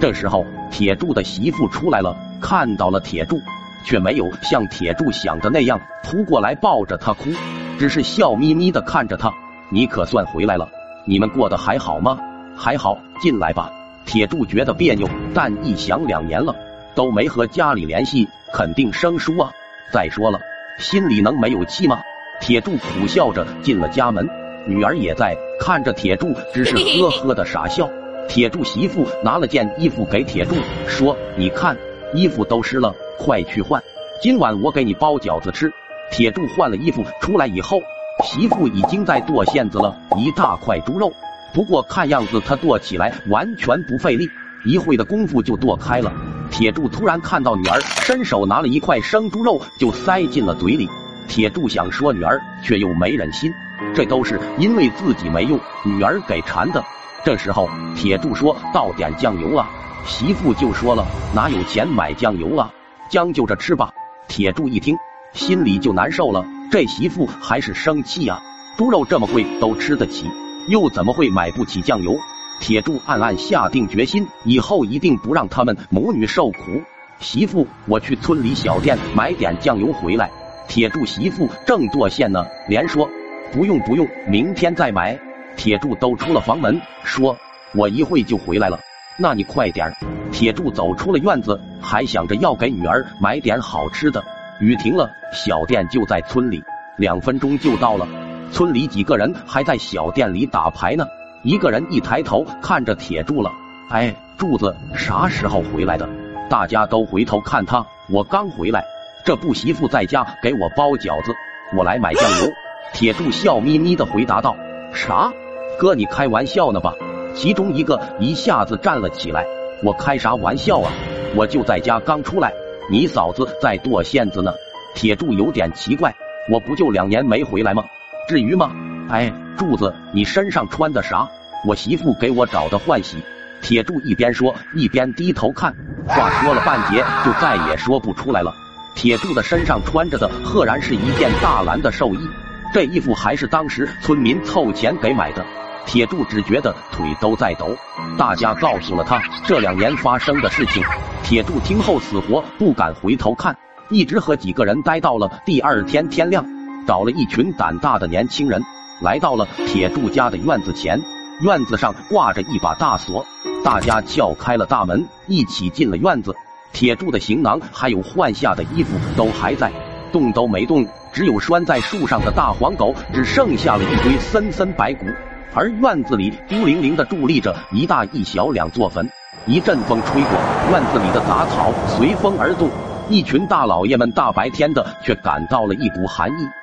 这时候，铁柱的媳妇出来了，看到了铁柱，却没有像铁柱想的那样扑过来抱着他哭，只是笑眯眯的看着他。你可算回来了，你们过得还好吗？还好，进来吧。铁柱觉得别扭，但一想两年了都没和家里联系，肯定生疏啊。再说了，心里能没有气吗？铁柱苦笑着进了家门，女儿也在看着铁柱，只是呵呵的傻笑。铁柱媳妇拿了件衣服给铁柱，说：“你看，衣服都湿了，快去换。今晚我给你包饺子吃。”铁柱换了衣服出来以后，媳妇已经在剁馅子了，一大块猪肉。不过看样子他剁起来完全不费力，一会的功夫就剁开了。铁柱突然看到女儿伸手拿了一块生猪肉就塞进了嘴里，铁柱想说女儿，却又没忍心，这都是因为自己没用，女儿给馋的。这时候，铁柱说倒点酱油啊，媳妇就说了哪有钱买酱油啊，将就着吃吧。铁柱一听，心里就难受了，这媳妇还是生气呀，猪肉这么贵都吃得起，又怎么会买不起酱油？铁柱暗暗下定决心，以后一定不让他们母女受苦。媳妇，我去村里小店买点酱油回来。铁柱媳妇正剁馅呢，连说不用不用，明天再买。铁柱都出了房门，说：“我一会就回来了，那你快点。”铁柱走出了院子，还想着要给女儿买点好吃的。雨停了，小店就在村里，两分钟就到了。村里几个人还在小店里打牌呢。一个人一抬头看着铁柱了，哎，柱子啥时候回来的？大家都回头看他，我刚回来，这不媳妇在家给我包饺子，我来买酱油。铁柱笑眯眯的回答道：“啥？”哥，你开玩笑呢吧？其中一个一下子站了起来。我开啥玩笑啊？我就在家刚出来，你嫂子在剁馅子呢。铁柱有点奇怪，我不就两年没回来吗？至于吗？哎，柱子，你身上穿的啥？我媳妇给我找的换洗。铁柱一边说一边低头看，话说了半截就再也说不出来了。铁柱的身上穿着的赫然是一件大蓝的寿衣，这衣服还是当时村民凑钱给买的。铁柱只觉得腿都在抖，大家告诉了他这两年发生的事情。铁柱听后死活不敢回头看，一直和几个人待到了第二天天亮，找了一群胆大的年轻人，来到了铁柱家的院子前。院子上挂着一把大锁，大家撬开了大门，一起进了院子。铁柱的行囊还有换下的衣服都还在，动都没动，只有拴在树上的大黄狗，只剩下了一堆森森白骨。而院子里孤零零的伫立着一大一小两座坟，一阵风吹过，院子里的杂草随风而动，一群大老爷们大白天的却感到了一股寒意。